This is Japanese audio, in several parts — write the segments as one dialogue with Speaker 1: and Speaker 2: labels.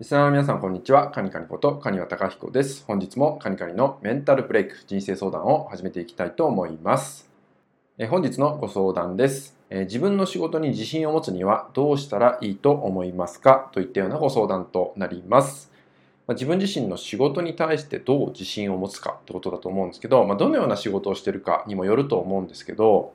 Speaker 1: リスナーの皆さん、こんにちは。カニカニこと、カニワタカヒコです。本日もカニカニのメンタルブレイク、人生相談を始めていきたいと思います。え本日のご相談です、え自分の仕事に自信を持つにはどうしたらいいと思いますか？といったようなご相談となります。ま自分自身の仕事に対してどう自信を持つかってことだと思うんですけど、まあ、どのような仕事をしてるかにもよると思うんですけど、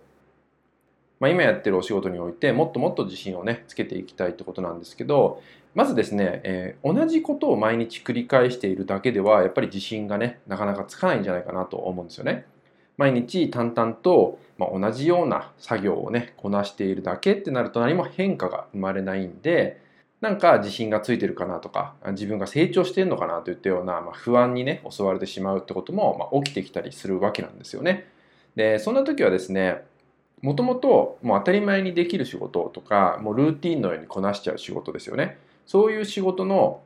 Speaker 1: まあ、今やってるお仕事においてもっともっと自信をねつけていきたいってことなんですけどまずですね、えー同じことを毎日繰り返しているだけではやっぱり自信がねなかなかつかないんじゃないかなと思うんですよね。毎日淡々と、まあ、同じような作業をねこなしているだけってなると何も変化が生まれないんでなんか自信がついてるかなとか自分が成長してるのかなといったような、まあ、不安にね襲われてしまうってことも、まあ、起きてきたりするわけなんですよね。でそんな時はですねもともともう当たり前にできる仕事とかもうルーティンのようにこなしちゃう仕事ですよね。そういう仕事の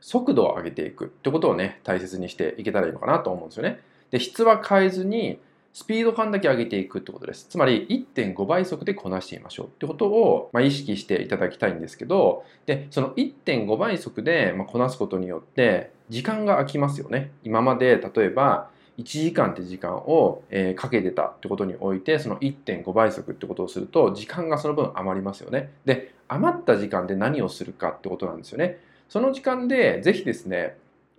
Speaker 1: 速度を上げていくってことをね大切にしていけたらいいのかなと思うんですよね。で質は変えずにスピード感だけ上げていくってことです。つまり1.5倍速でこなしてみましょうってことを、まあ、意識していただきたいんですけどでその1.5倍速で、ま、こなすことによって時間が空きますよね。今まで例えば1時間って時間を、かけてたってことにおいてその1.5倍速ってことをすると時間がその分余りますよねで余った時間で何をするかってことなんですよねその時間でぜひですね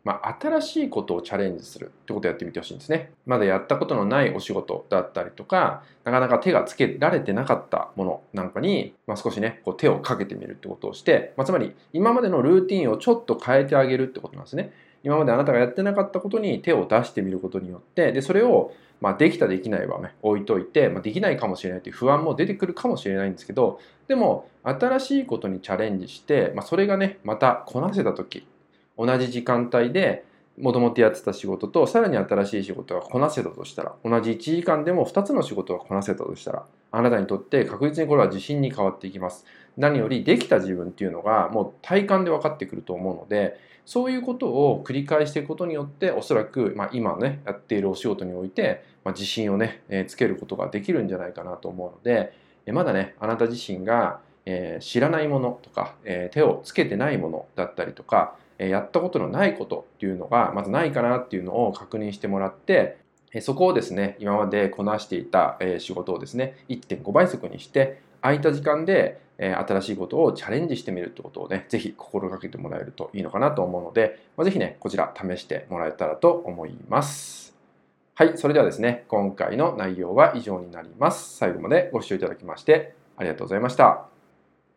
Speaker 1: まあ、新しいことをチャレンジするってことをやってみてほしいんですね。まだやったことのないお仕事だったりとか、なかなか手がつけられてなかったものなんかに、まあ、少しね、こう手をかけてみるってことをして、まあ、つまり今までのルーティンをちょっと変えてあげるってことなんですね。今まであなたがやってなかったことに手を出してみることによって、で、それをまあ、できたできないはね、置いといて、まあ、できないかもしれないという不安も出てくるかもしれないんですけど、でも、新しいことにチャレンジして、まあ、それがね、またこなせた時同じ時間帯でもともとやってた仕事とさらに新しい仕事がこなせたとしたら同じ1時間でも2つの仕事がこなせたとしたらあなたにとって確実にこれは自信に変わっていきます。何よりできた自分っていうのがもう体感で分かってくると思うのでそういうことを繰り返していくことによっておそらく、まあ、今ねやっているお仕事において、まあ、自信をね、えーつけることができるんじゃないかなと思うのでえーまだねあなた自身がえー知らないものとか、え手をつけてないものだったりとか、えやったことのないことっていうのがまずないかなっていうのを確認してもらって、そこをですね今までこなしていた、仕事をですね1.5倍速にして空いた時間で、え新しいことをチャレンジしてみるってことをねぜひ心がけてもらえるといいのかなと思うので、まあ、ぜひねこちら試してもらえたらと思います。はい、それではですね今回の内容は以上になります。最後までご視聴いただきましてありがとうございました。